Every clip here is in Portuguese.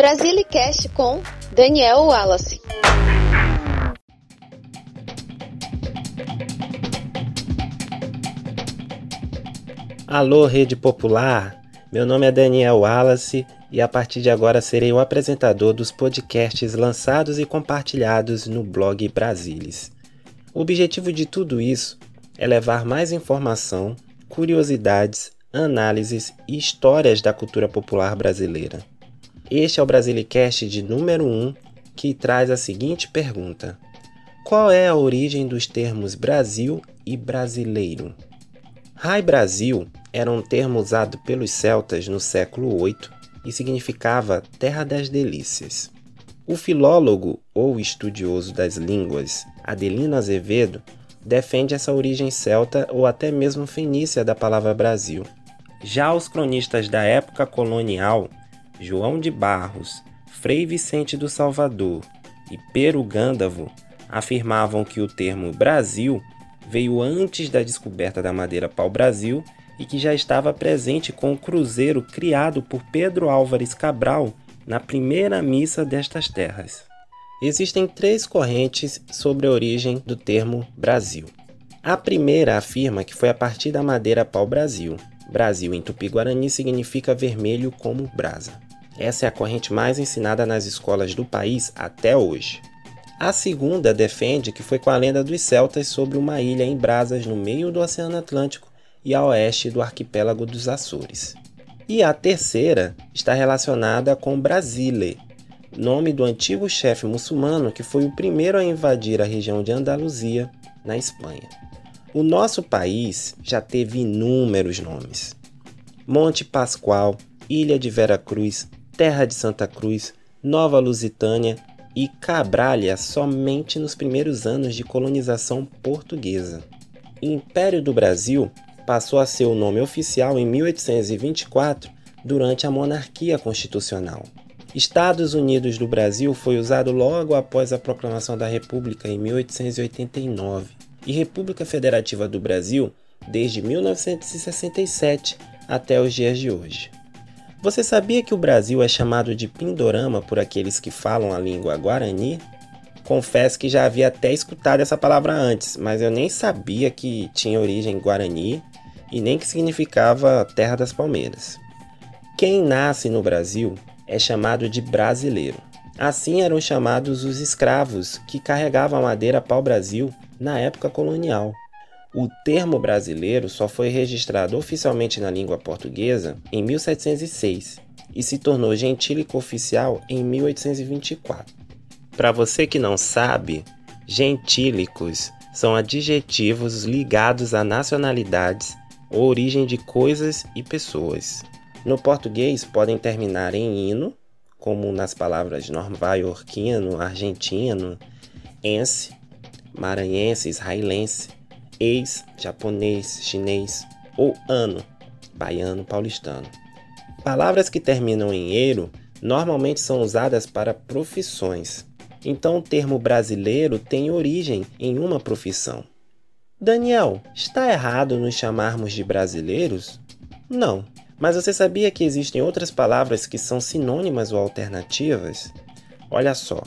Brasilicast com Daniel Wallace. Alô, Rede Popular! Meu nome é Daniel Wallace e a partir de agora serei o apresentador dos podcasts lançados e compartilhados no blog Brasilis. O objetivo de tudo isso é levar mais informação, curiosidades, análises e histórias da cultura popular brasileira. Este é o Brasilicast de número 1 que traz a seguinte pergunta: Qual é a origem dos termos Brasil e brasileiro? Rai Brasil era um termo usado pelos celtas no século VIII e significava Terra das Delícias. O filólogo ou estudioso das línguas Adelino Azevedo defende essa origem celta ou até mesmo fenícia da palavra Brasil. Já os cronistas da época colonial, João de Barros, Frei Vicente do Salvador e Pero Gândavo, afirmavam que o termo Brasil veio antes da descoberta da madeira pau-brasil e que já estava presente com o cruzeiro criado por Pedro Álvares Cabral na primeira missa destas terras. Existem três correntes sobre a origem do termo Brasil. A primeira afirma que foi a partir da madeira pau-brasil. Brasil em tupi-guarani significa vermelho como brasa. Essa é a corrente mais ensinada nas escolas do país até hoje. A segunda defende que foi com a lenda dos celtas sobre uma ilha em brasas no meio do Oceano Atlântico e a oeste do arquipélago dos Açores. E a terceira está relacionada com Brasile, nome do antigo chefe muçulmano que foi o primeiro a invadir a região de Andaluzia, na Espanha. O nosso país já teve inúmeros nomes: Monte Pascoal, Ilha de Vera Cruz, Terra de Santa Cruz, Nova Lusitânia e Cabralha somente nos primeiros anos de colonização portuguesa. Império do Brasil passou a ser o nome oficial em 1824 durante a monarquia constitucional. Estados Unidos do Brasil foi usado logo após a proclamação da República em 1889 e República Federativa do Brasil desde 1967 até os dias de hoje. Você sabia que o Brasil é chamado de Pindorama por aqueles que falam a língua guarani? Confesso que já havia até escutado essa palavra antes, mas eu nem sabia que tinha origem guarani e nem que significava Terra das Palmeiras. Quem nasce no Brasil é chamado de brasileiro. Assim eram chamados os escravos que carregavam a madeira pau-brasil na época colonial. O termo brasileiro só foi registrado oficialmente na língua portuguesa em 1706 e se tornou gentílico oficial em 1824. Para você que não sabe, gentílicos são adjetivos ligados a nacionalidades ou origem de coisas e pessoas. No português podem terminar em hino, como nas palavras nova-iorquino, argentino, ense, maranhense, israelense ex, japonês, chinês ou ano, baiano, paulistano. Palavras que terminam em eiro normalmente são usadas para profissões. Então o termo brasileiro tem origem em uma profissão. Daniel, está errado nos chamarmos de brasileiros? Não. Mas você sabia que existem outras palavras que são sinônimas ou alternativas? Olha só: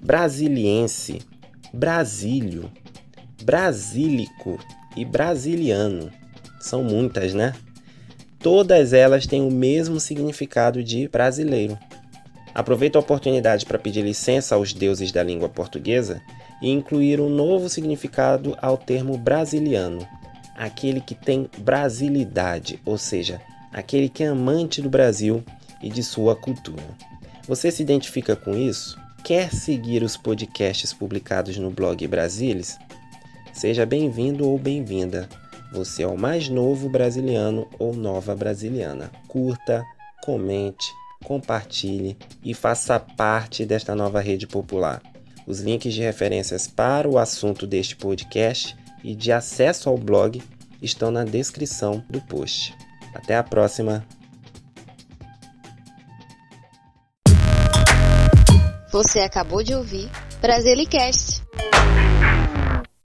brasiliense, brasílio, brasílico e brasiliano. São muitas, né? Todas elas têm o mesmo significado de brasileiro. Aproveito a oportunidade para pedir licença aos deuses da língua portuguesa e incluir um novo significado ao termo brasiliano, aquele que tem brasilidade, ou seja, aquele que é amante do Brasil e de sua cultura. Você se identifica com isso? Quer seguir os podcasts publicados no blog Brasilis? Seja bem-vindo ou bem-vinda. Você é o mais novo brasiliano ou nova brasiliana. Curta, comente, compartilhe e faça parte desta nova rede popular. Os links de referências para o assunto deste podcast e de acesso ao blog estão na descrição do post. Até a próxima! Você acabou de ouvir Brasilicast